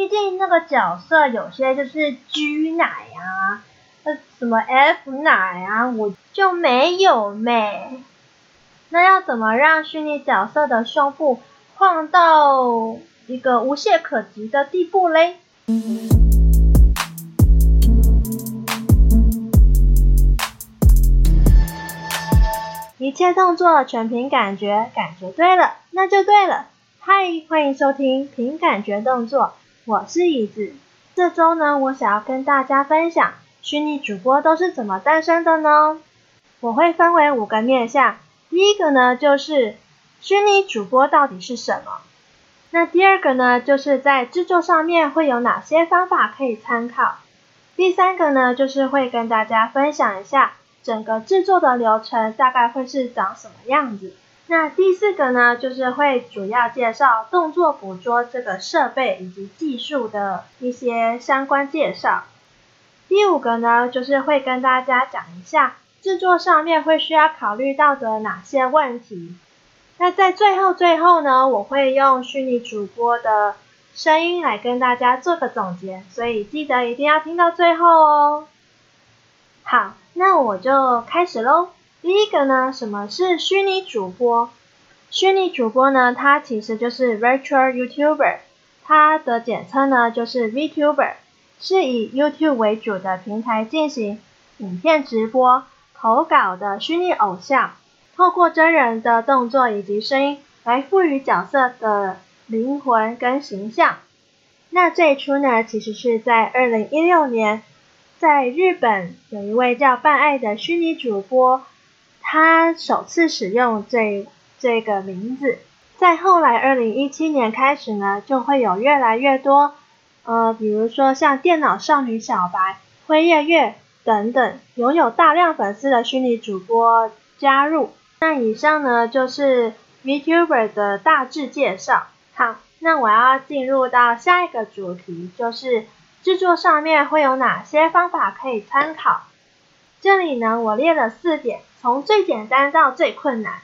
毕竟那个角色有些就是 G 奶啊，那什么 F 奶啊，我就没有咩。那要怎么让虚拟角色的胸部晃到一个无懈可击的地步嘞？一切动作全凭感觉，感觉对了，那就对了。嗨，欢迎收听凭感觉动作，我是椅子。这周呢，我想要跟大家分享虚拟主播都是怎么诞生的呢？我会分为五个面向。第一个呢，就是虚拟主播到底是什么？那第二个呢，就是在制作上面会有哪些方法可以参考？第三个呢，就是会跟大家分享一下整个制作的流程大概会是长什么样子。那第四个呢，就是会主要介绍动作捕捉这个设备以及技术的一些相关介绍。第五个呢，就是会跟大家讲一下制作上面会需要考虑到的哪些问题。那在最后最后呢，我会用虚拟主播的声音来跟大家做个总结，所以记得一定要听到最后哦。好，那我就开始喽。第一个呢，什么是虚拟主播？虚拟主播呢，它其实就是 Virtual YouTuber，它的简称呢就是 VTuber，是以 YouTube 为主的平台进行影片直播、投稿的虚拟偶像，透过真人的动作以及声音来赋予角色的灵魂跟形象。那最初呢，其实是在二零一六年，在日本有一位叫半爱的虚拟主播。他首次使用这这个名字，在后来二零一七年开始呢，就会有越来越多，呃，比如说像电脑少女小白、辉夜月等等，拥有大量粉丝的虚拟主播加入。那以上呢，就是 VTuber 的大致介绍。好，那我要进入到下一个主题，就是制作上面会有哪些方法可以参考。这里呢，我列了四点。从最简单到最困难，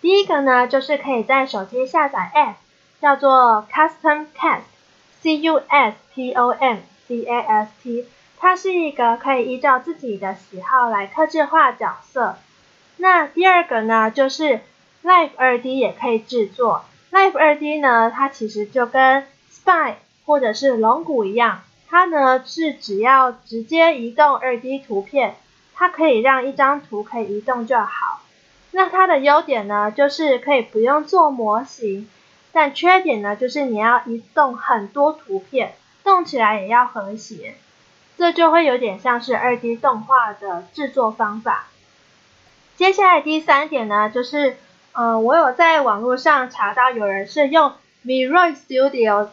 第一个呢，就是可以在手机下载 App，叫做 Custom Cast，C U S T O M C A S T，它是一个可以依照自己的喜好来客制化角色。那第二个呢，就是 Live 2D 也可以制作，Live 2D 呢，它其实就跟 Spy 或者是龙骨一样，它呢是只要直接移动 2D 图片。它可以让一张图可以移动就好，那它的优点呢，就是可以不用做模型，但缺点呢，就是你要移动很多图片，动起来也要和谐，这就会有点像是二 D 动画的制作方法。接下来第三点呢，就是呃，我有在网络上查到有人是用 VRoid Studio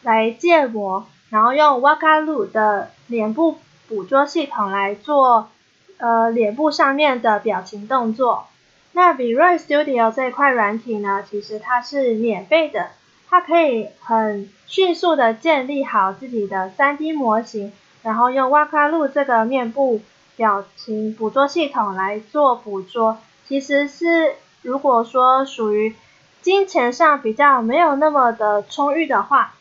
来建模，然后用 Wakalu 的脸部捕捉系统来做。呃，脸部上面的表情动作，那 VRoid Studio 这块软体呢，其实它是免费的，它可以很迅速的建立好自己的 3D 模型，然后用 Wakalu 这个面部表情捕捉系统来做捕捉。其实是如果说属于金钱上比较没有那么的充裕的话，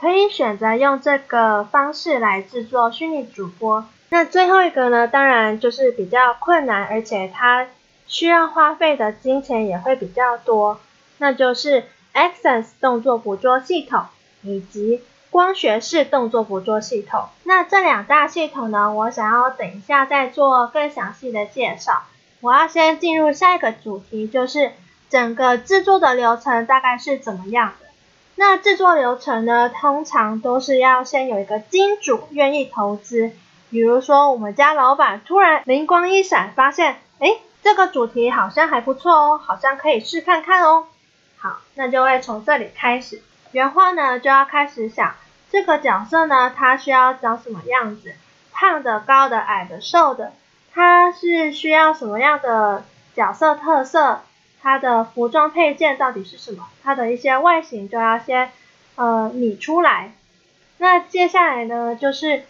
可以选择用这个方式来制作虚拟主播。那最后一个呢，当然就是比较困难，而且它需要花费的金钱也会比较多，那就是 Xsens 动作捕捉系统以及光学式动作捕捉系统。那这两大系统呢，我想要等一下再做更详细的介绍。我要先进入下一个主题，就是整个制作的流程大概是怎么样的。那制作流程呢，通常都是要先有一个金主愿意投资。比如说，我们家老板突然灵光一闪，发现，诶，这个主题好像还不错哦，好像可以试看看哦。好，那就会从这里开始。原话呢，就要开始想这个角色呢，他需要长什么样子？胖的、高的、矮的、瘦的，他是需要什么样的角色特色？他的服装配件到底是什么？他的一些外形就要先呃拟出来。那接下来呢，就是。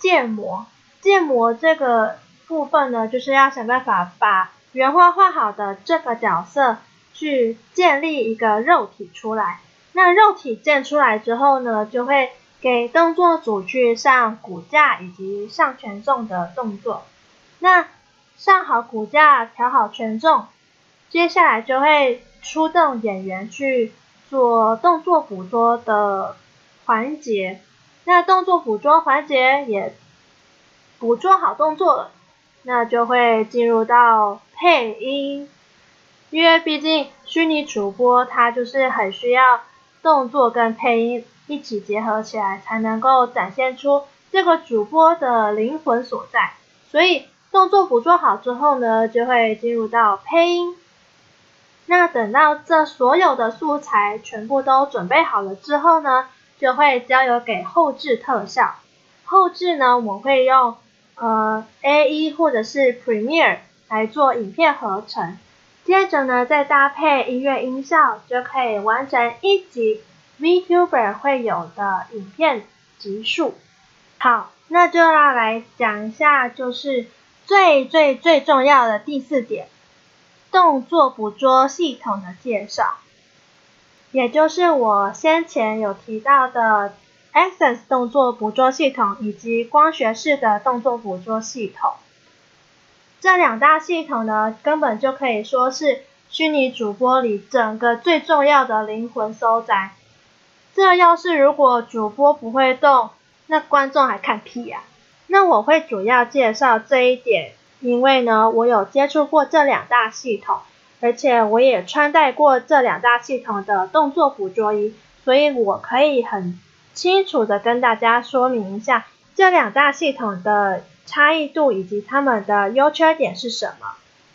建模，建模这个部分呢，就是要想办法把原画画好的这个角色去建立一个肉体出来。那肉体建出来之后呢，就会给动作组去上骨架以及上权重的动作。那上好骨架，调好权重，接下来就会出动演员去做动作捕捉的环节。那动作捕捉环节也捕捉好动作了，那就会进入到配音，因为毕竟虚拟主播他就是很需要动作跟配音。一起结合起来，才能够展现出这个主播的灵魂所在。所以动作捕捉好之后呢，就会进入到配音。那等到这所有的素材全部都准备好了之后呢，就会交由给后置特效。后置呢，我会用呃 AE 或者是 Premiere 来做影片合成。接着呢，再搭配音乐音效，就可以完成一集。VTuber 会有的影片集数，好，那就要来讲一下，就是最最最重要的第四点，动作捕捉系统的介绍，也就是我先前有提到的 Access 动作捕捉系统以及光学式的动作捕捉系统，这两大系统呢，根本就可以说是虚拟主播里整个最重要的灵魂所在。这要是如果主播不会动，那观众还看屁呀？那我会主要介绍这一点，因为呢，我有接触过这两大系统，而且我也穿戴过这两大系统的动作捕捉仪，所以我可以很清楚的跟大家说明一下这两大系统的差异度以及它们的优缺点是什么。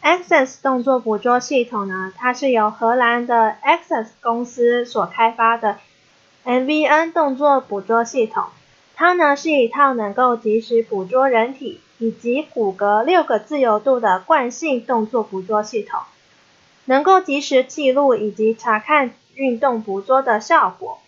Access 动作捕捉系统呢，它是由荷兰的 Access 公司所开发的。，MVN 动作捕捉系统，它呢是一套能够及时捕捉人体以及骨骼六个自由度的惯性动作捕捉系统，能够及时记录以及查看运动捕捉的效果。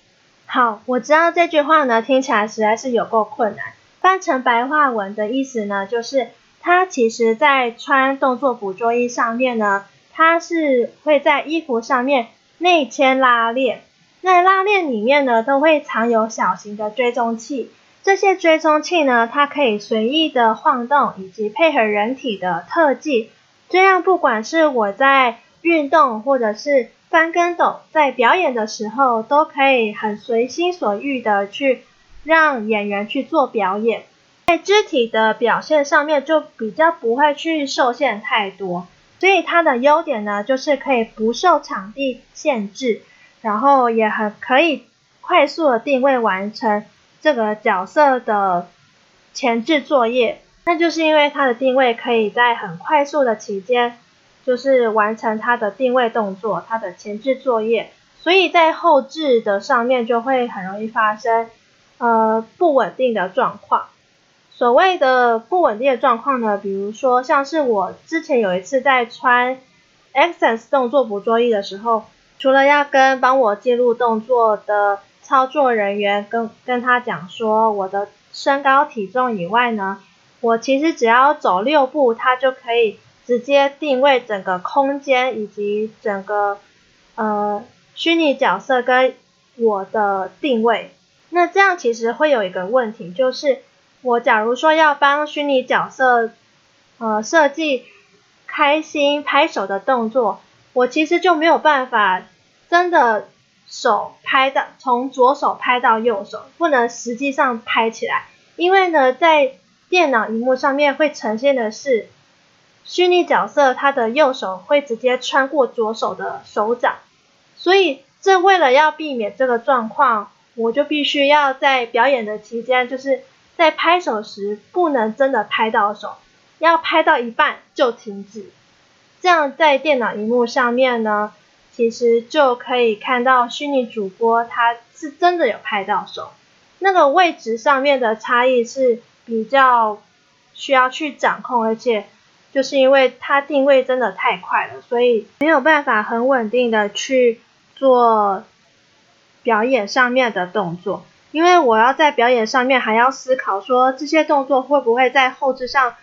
好，我知道这句话呢听起来实在是有够困难，翻成白话文的意思呢就是，它其实在穿动作捕捉衣上面呢，它是会在衣服上面内嵌拉链。在拉链里面呢，都会藏有小型的追踪器。这些追踪器呢，它可以随意的晃动，以及配合人体的特技。这样，不管是我在运动，或者是翻跟斗，在表演的时候，都可以很随心所欲的去让演员去做表演。在肢体的表现上面，就比较不会去受限太多。所以它的优点呢，就是可以不受场地限制。然后也很可以快速的定位完成这个角色的前置作业，那就是因为它的定位可以在很快速的期间，就是完成它的定位动作，它的前置作业，所以在后置的上面就会很容易发生呃不稳定的状况。所谓的不稳定的状况呢，比如说像是我之前有一次在穿 Access 动作捕捉衣的时候。除了要跟帮我记录动作的操作人员跟跟他讲说我的身高体重以外呢，我其实只要走六步，他就可以直接定位整个空间以及整个呃虚拟角色跟我的定位。那这样其实会有一个问题，就是我假如说要帮虚拟角色呃设计开心拍手的动作。我其实就没有办法真的手拍到从左手拍到右手，不能实际上拍起来，因为呢，在电脑荧幕上面会呈现的是虚拟角色，他的右手会直接穿过左手的手掌，所以这为了要避免这个状况，我就必须要在表演的期间，就是在拍手时不能真的拍到手，要拍到一半就停止。这样在电脑荧幕上面呢，其实就可以看到虚拟主播他是真的有拍到手，那个位置上面的差异是比较需要去掌控，而且就是因为它定位真的太快了，所以没有办法很稳定的去做表演上面的动作，因为我要在表演上面还要思考说这些动作会不会在后置上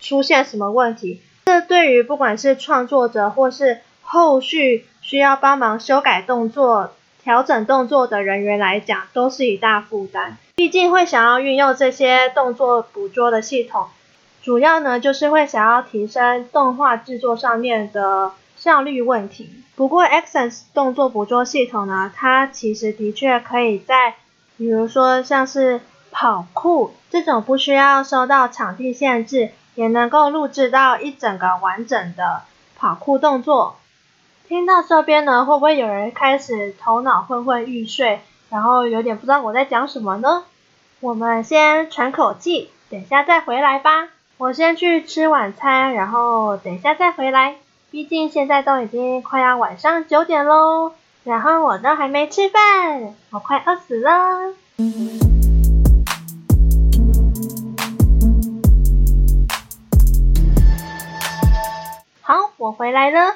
出现什么问题。这对于不管是创作者或是后续需要帮忙修改动作、调整动作的人员来讲，都是一大负担。毕竟会想要运用这些动作捕捉的系统，主要呢就是会想要提升动画制作上面的效率问题。不过，Xsens 动作捕捉系统呢，它其实的确可以在，比如说像是跑酷这种不需要受到场地限制，也能够录制到一整个完整的跑酷动作。听到这边呢，会不会有人开始头脑昏昏欲睡？然后有点不知道我在讲什么呢？我们先喘口气，等下再回来吧。我先去吃晚餐，然后等一下再回来。毕竟现在都已经快要晚上九点喽，然后我都还没吃饭，我快饿死了。好，我回来了。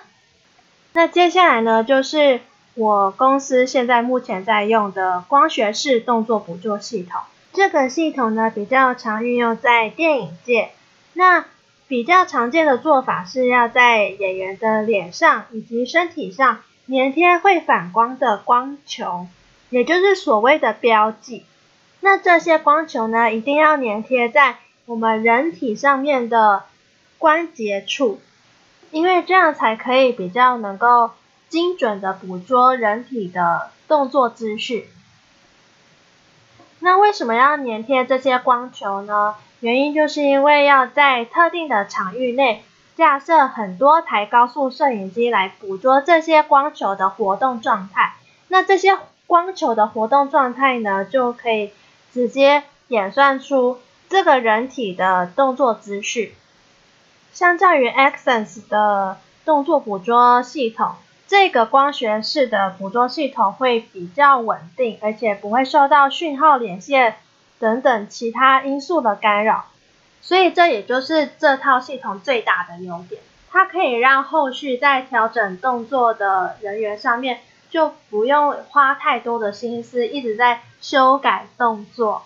那接下来呢，就是。我公司现在目前在用的光学式动作捕捉系统，这个系统呢比较常运用在电影界。那比较常见的做法是要在演员的脸上以及身体上粘贴会反光的光球，也就是所谓的标记。那这些光球呢，一定要粘贴在我们人体上面的关节处，因为这样才可以比较能够。精准的捕捉人体的动作资讯。那为什么要粘贴这些光球呢？原因就是因为要在特定的场域内架设很多台高速摄影机来捕捉这些光球的活动状态。那这些光球的活动状态呢，就可以直接演算出这个人体的动作资讯。相较于 Xsens 的动作捕捉系统。这个光学式的捕捉系统会比较稳定，而且不会受到讯号连线等等其他因素的干扰，所以这也就是这套系统最大的优点。它可以让后续在调整动作的人员上面就不用花太多的心思一直在修改动作，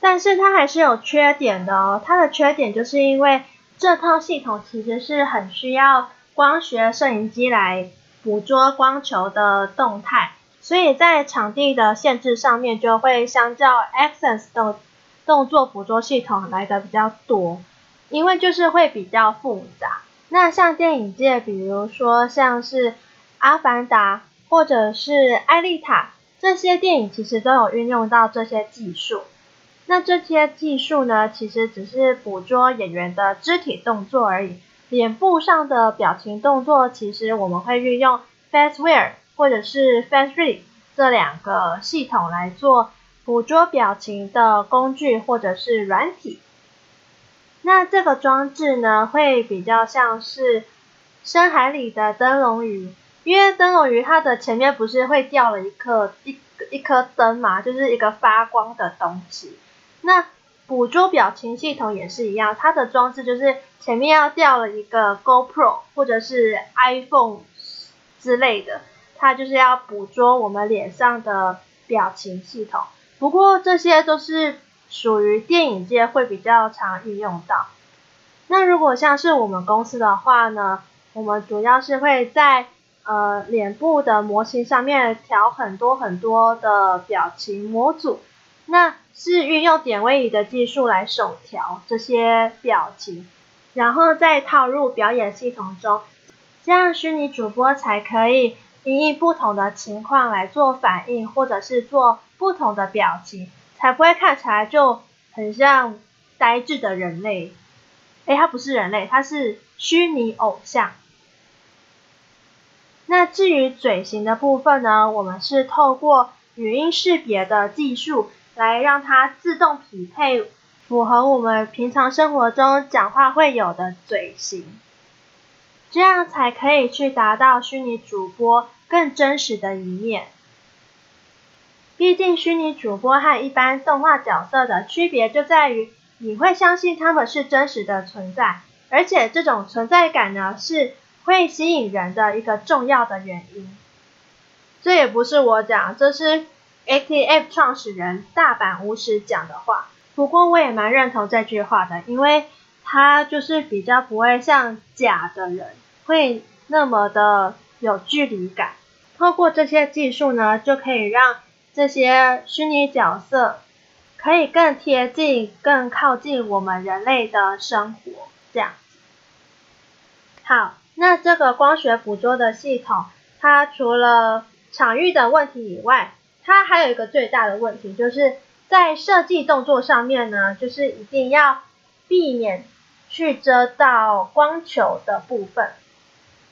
但是它还是有缺点的哦。它的缺点就是因为这套系统其实是很需要光学摄影机来。捕捉光球的动态，所以在场地的限制上面就会相较 Xsens 的动作捕捉系统来的比较多，因为就是会比较复杂。那像电影界，比如说像是《阿凡达》或者是《艾丽塔》这些电影，其实都有运用到这些技术。那这些技术呢，其实只是捕捉演员的肢体动作而已。脸部上的表情动作，其实我们会运用 FaceWare 或者是 FaceRead 这两个系统来做捕捉表情的工具或者是软体。那这个装置呢，会比较像是深海里的灯笼鱼，因为灯笼鱼它的前面不是会吊了一颗一一颗灯嘛，就是一个发光的东西。那捕捉表情系统也是一样，它的装置就是前面要吊了一个 GoPro 或者是 iPhone 之类的，它就是要捕捉我们脸上的表情系统。不过这些都是属于电影界会比较常运用到。那如果像是我们公司的话呢，我们主要是会在呃脸部的模型上面调很多很多的表情模组。那是运用点位仪的技术来手调这些表情，然后再套入表演系统中，这样虚拟主播才可以因应不同的情况来做反应，或者是做不同的表情，才不会看起来就很像呆滞的人类。诶，他不是人类，他是虚拟偶像。那至于嘴型的部分呢，我们是透过语音识别的技术。来让它自动匹配符合我们平常生活中讲话会有的嘴型，这样才可以去达到虚拟主播更真实的一面。毕竟虚拟主播和一般动画角色的区别就在于，你会相信他们是真实的存在，而且这种存在感呢，是会吸引人的一个重要的原因。这也不是我讲，这是。A T F 创始人大阪武史讲的话，不过我也蛮认同这句话的，因为他就是比较不会像假的人，会那么的有距离感。透过这些技术呢，就可以让这些虚拟角色可以更贴近、更靠近我们人类的生活，这样。好，那这个光学捕捉的系统，它除了场域的问题以外，它还有一个最大的问题，就是在设计动作上面呢，就是一定要避免去遮到光球的部分。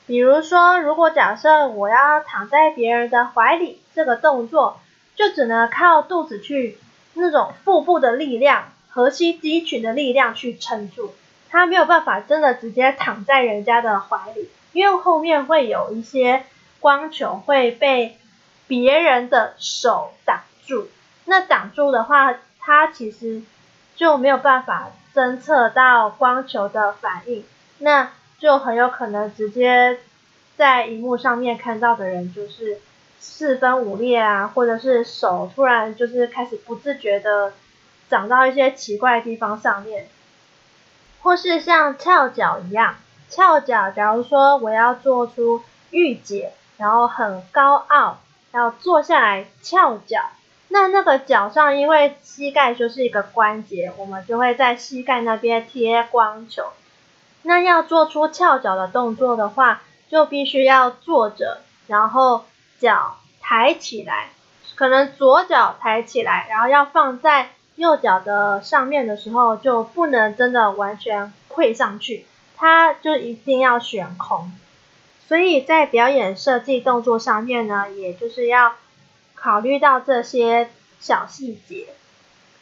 比如说，如果假设我要躺在别人的怀里，这个动作就只能靠肚子去那种腹部的力量、核心肌群的力量去撑住，它没有办法真的直接躺在人家的怀里，因为后面会有一些光球会被别人的手挡住，那挡住的话，它其实就没有办法侦测到光球的反应，那。就很有可能直接在荧幕上面看到的人，就是四分五裂啊，或者是手突然就是开始不自觉的长到一些奇怪的地方上面，或是像翘脚一样，翘脚，假如说我要做出御姐，然后很高傲，要坐下来翘脚，那那个脚上因为膝盖就是一个关节，我们就会在膝盖那边贴光球。那要做出翘脚的动作的话，就必须要坐着，然后脚抬起来，可能左脚抬起来，然后要放在右脚的上面的时候，就不能真的完全跪上去，它就一定要悬空。所以在表演设计动作上面呢，也就是要考虑到这些小细节。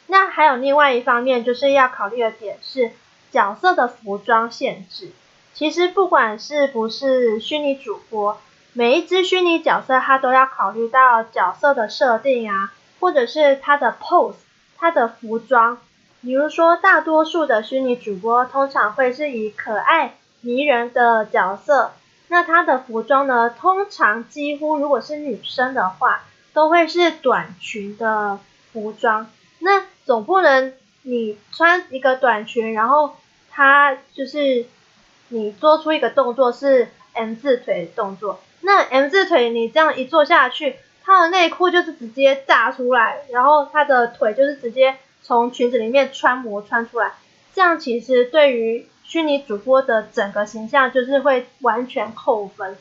那还有另外一方面，就是要考虑的点是。角色的服装限制，其实不管是不是虚拟主播，每一只虚拟角色，它都要考虑到角色的设定啊，或者是它的 pose，它的服装。比如说，大多数的虚拟主播通常会是以可爱迷人的角色，那它的服装呢，通常几乎如果是女生的话，都会是短裙的服装。那总不能你穿一个短裙，然后它就是你做出一个动作是 M 字腿动作，那 M 字腿你这样一做下去，它的内裤就是直接炸出来，然后它的腿就是直接从裙子里面穿模穿出来，这样其实对于虚拟主播的整个形象就是会完全扣分，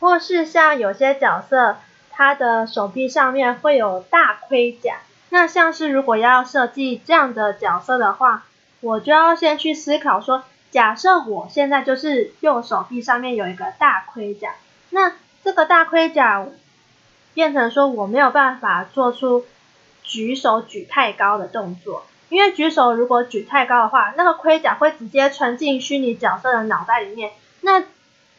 或是像有些角色，他的手臂上面会有大盔甲，那像是如果要设计这样的角色的话。我就要先去思考说，假设我现在就是右手臂上面有一个大盔甲，那这个大盔甲变成说我没有办法做出举手举太高的动作，因为举手如果举太高的话，那个盔甲会直接穿进虚拟角色的脑袋里面，那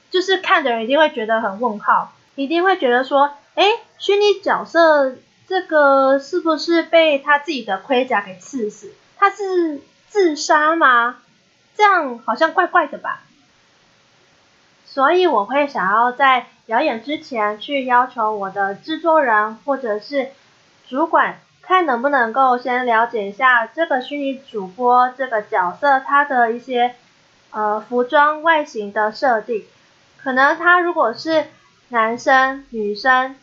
就是看的人一定会觉得很问号，一定会觉得说，诶，虚拟角色这个是不是被他自己的盔甲给刺死？他是。自杀吗？这样好像怪怪的吧。所以我会想要在表演之前去要求我的制作人或者是主管，看能不能够先了解一下这个虚拟主播这个角色他的一些呃服装外形的设定。可能他如果是男生、女生、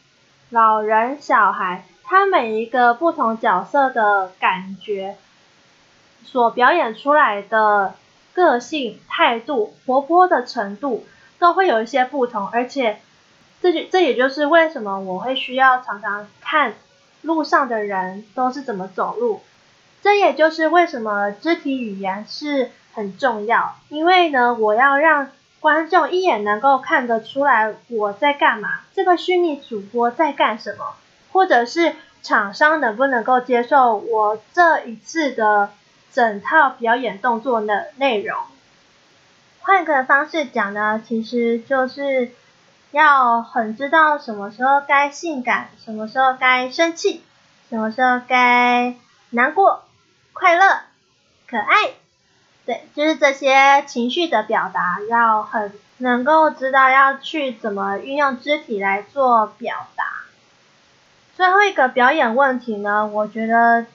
老人、小孩，他每一个不同角色的感觉。所表演出来的个性、态度、活泼的程度都会有一些不同，而且这就这也就是为什么我会需要常常看路上的人都是怎么走路，这也就是为什么肢体语言是很重要，因为呢，我要让观众一眼能够看得出来我在干嘛，这个虚拟主播在干什么，或者是厂商能不能够接受我这一次的。整套表演动作的内容，换个方式讲呢，其实就是要很知道什么时候该性感，什么时候该生气，什么时候该难过、快乐、可爱，对，就是这些情绪的表达，要很能够知道要去怎么运用肢体来做表达。最后一个表演问题呢，我觉得。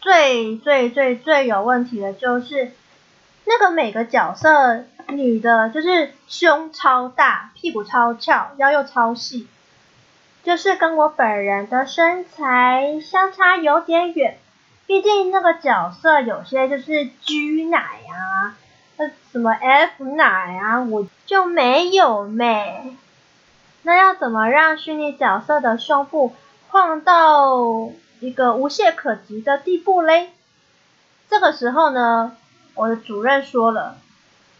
最最最最有问题的就是那个每个角色女的，就是胸超大，屁股超翘，腰又超细，就是跟我本人的身材相差有点远。毕竟那个角色有些就是 G 奶啊，那什么 F 奶啊，我就没有咩。那要怎么让虚拟角色的胸部晃到一个无懈可击的地步嘞？这个时候呢，我的主任说了，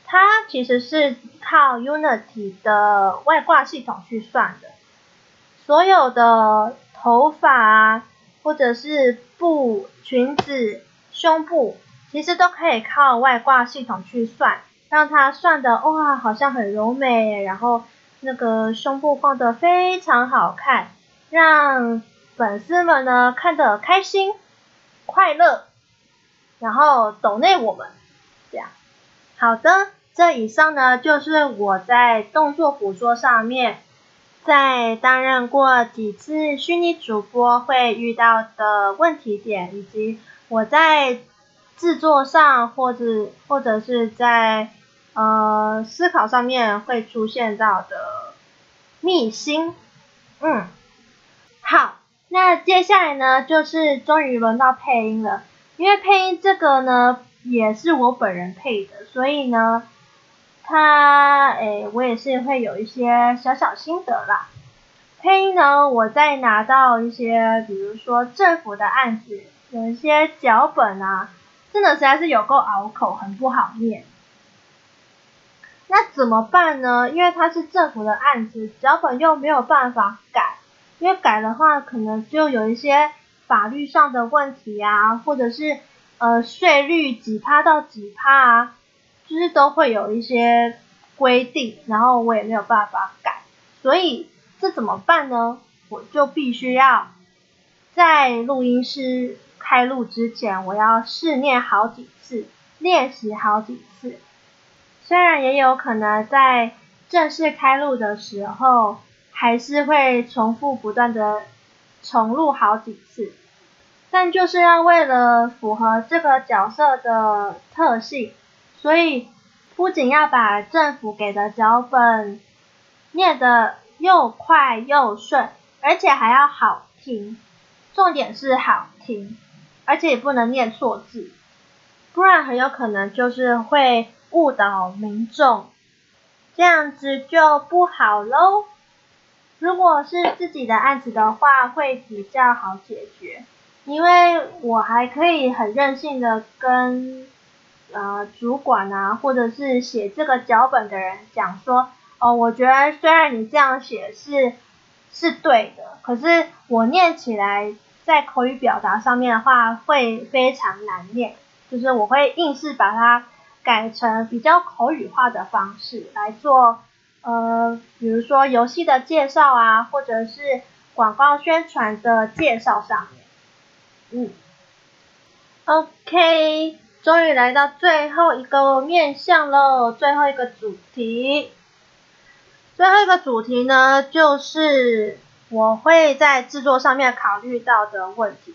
他其实是靠 Unity 的外挂系统去算的，所有的头发啊，或者是布、裙子、胸部，其实都可以靠外挂系统去算，让它算的哇，好像很柔美，然后那个胸部放得非常好看，让粉丝们呢看得开心、快乐。然后抖内我们，这样，好的，这以上呢就是我在动作捕捉上面，在担任过几次虚拟主播会遇到的问题点，以及我在制作上或者或者是在呃思考上面会出现到的秘辛，嗯，好，那接下来呢就是终于轮到配音了。因为配音这个呢，也是我本人配的，所以呢，他诶，我也是会有一些小小心得啦。配音呢，我在拿到一些，比如说政府的案子，有一些脚本啊，真的实在是有够拗口，很不好念。那怎么办呢？因为它是政府的案子，脚本又没有办法改，因为改的话，可能就有一些。法律上的问题啊，或者是呃税率几趴到几趴啊，就是都会有一些规定，然后我也没有办法改，所以这怎么办呢？我就必须要在录音师开录之前，我要试念好几次，练习好几次。虽然也有可能在正式开录的时候，还是会重复不断的。重录好几次，但就是要为了符合这个角色的特性，所以不仅要把政府给的脚本念得又快又顺，而且还要好听，重点是好听，而且也不能念错字，不然很有可能就是会误导民众，这样子就不好喽。如果是自己的案子的话，会比较好解决，因为我还可以很任性的跟呃主管啊，或者是写这个脚本的人讲说，哦，我觉得虽然你这样写是是对的，可是我念起来在口语表达上面的话会非常难念，就是我会硬是把它改成比较口语化的方式来做。呃，比如说游戏的介绍啊，或者是广告宣传的介绍上面，嗯，OK，终于来到最后一个面向喽，最后一个主题，最后一个主题呢，就是我会在制作上面考虑到的问题，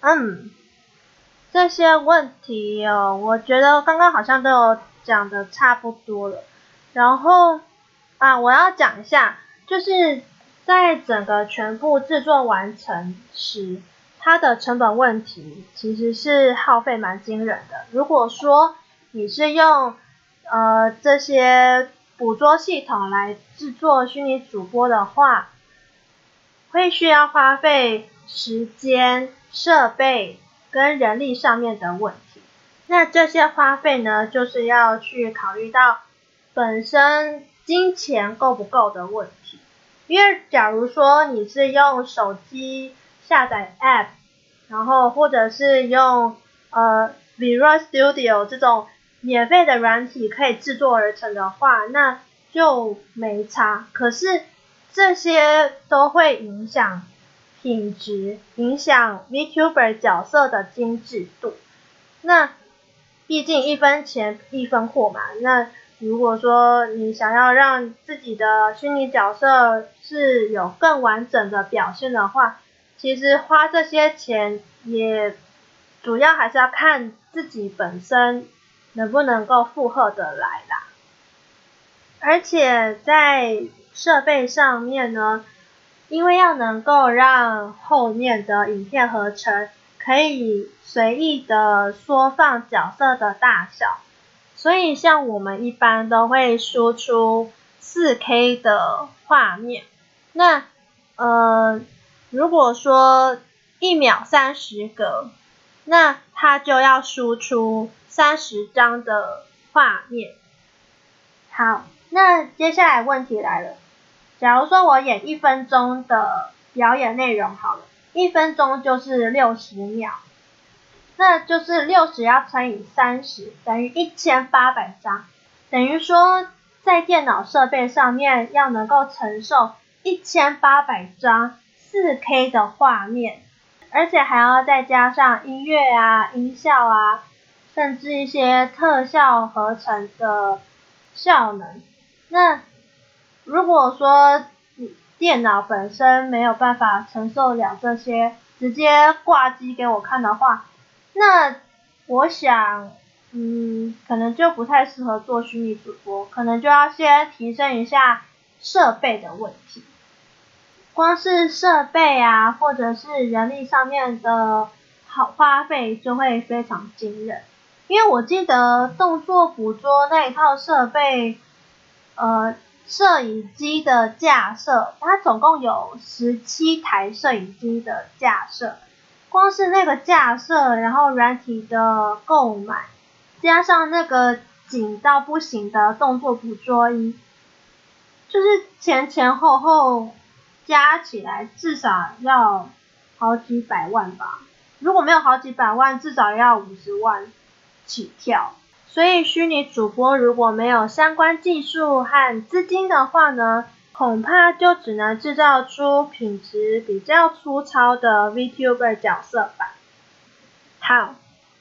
嗯，这些问题哦，我觉得刚刚好像都有讲的差不多了。然后啊，我要讲一下，就是在整个全部制作完成时，它的成本问题其实是耗费蛮惊人的。如果说你是用呃这些捕捉系统来制作虚拟主播的话，会需要花费时间、设备跟人力上面的问题。那这些花费呢，就是要去考虑到。本身金钱够不够的问题，因为假如说你是用手机下载 App，然后或者是用呃 v i r a Studio 这种免费的软体可以制作而成的话，那就没差。可是这些都会影响品质，影响 VTuber 角色的精致度。那毕竟一分钱一分货嘛，那。如果说你想要让自己的虚拟角色是有更完整的表现的话，其实花这些钱也主要还是要看自己本身能不能够负荷的来啦。而且在设备上面呢，因为要能够让后面的影片合成可以随意的缩放角色的大小，所以像我们一般都会输出四 K 的画面。那呃，如果说一秒三十格，那它就要输出三十张的画面。好，那接下来问题来了，假如说我演一分钟的表演内容好了。一分钟就是六十秒，那就是六十要乘以三十，等于一千八百张。等于说，在电脑设备上面要能够承受一千八百张四 K 的画面，而且还要再加上音乐啊、音效啊，甚至一些特效合成的效能。那如果说，电脑本身没有办法承受了这些，直接挂机给我看的话，那我想，嗯，可能就不太适合做虚拟主播，可能就要先提升一下设备的问题。光是设备啊，或者是人力上面的好花费就会非常惊人，因为我记得动作捕捉那一套设备，呃。摄影机的架设，它总共有十七台摄影机的架设，光是那个架设，然后软体的购买，加上那个紧到不行的动作捕捉仪，就是前前后后加起来至少要好几百万吧，如果没有好几百万，至少要五十万起跳。所以，虚拟主播如果没有相关技术和资金的话呢，恐怕就只能制造出品质比较粗糙的 VTuber 角色吧。好，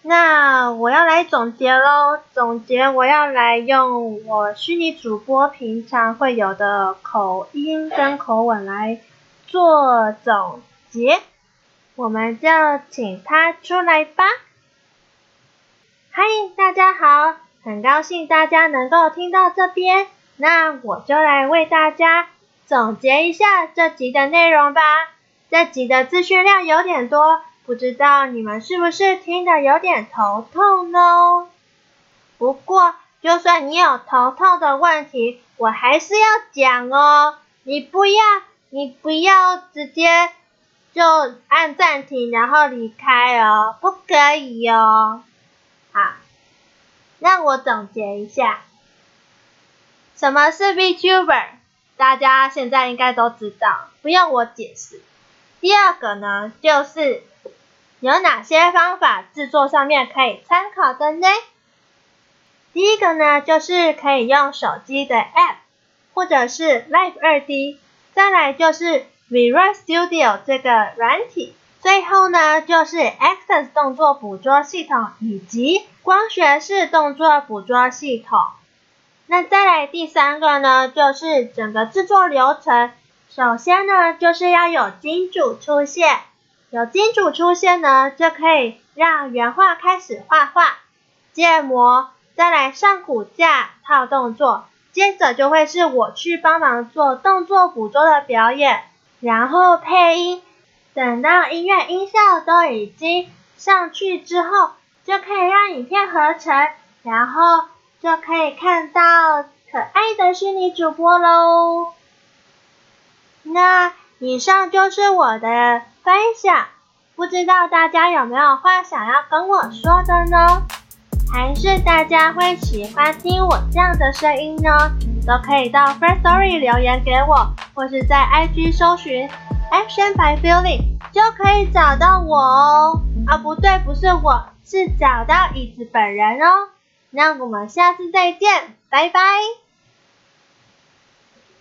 那我要来总结喽。总结，我要来用我虚拟主播平常会有的口音跟口吻来做总结。我们就请他出来吧。嗨，大家好，很高兴大家能够听到这边，那我就来为大家总结一下这集的内容吧。这集的资讯量有点多，不知道你们是不是听得有点头痛呢？不过，就算你有头痛的问题，我还是要讲哦。你不要，你不要直接就按暂停然后离开哦，不可以哦。好，那我总结一下，什么是 VTuber？大家现在应该都知道，不用我解释。第二个呢，就是有哪些方法制作上面可以参考的呢？第一个呢，就是可以用手机的 App，或者是 Live 2D，再来就是 Visual Studio 这个软体。最后呢，就是 Access 动作捕捉系统以及光学式动作捕捉系统。那再来第三个呢，就是整个制作流程。首先呢，就是要有金主出现，有金主出现呢，就可以让原画开始画画、建模，再来上骨架、套动作，接着就会是我去帮忙做动作捕捉的表演，然后配音。等到音乐音效都已经上去之后，就可以让影片合成，然后就可以看到可爱的虚拟主播喽。那以上就是我的分享，不知道大家有没有话想要跟我说的呢？还是大家会喜欢听我这样的声音呢？都可以到 Firstory 留言给我，或是在 IG 搜寻。Action by Feeling 就可以找到我哦。啊，不对，不是我，是找到椅子本人哦。那我们下次再见，拜拜。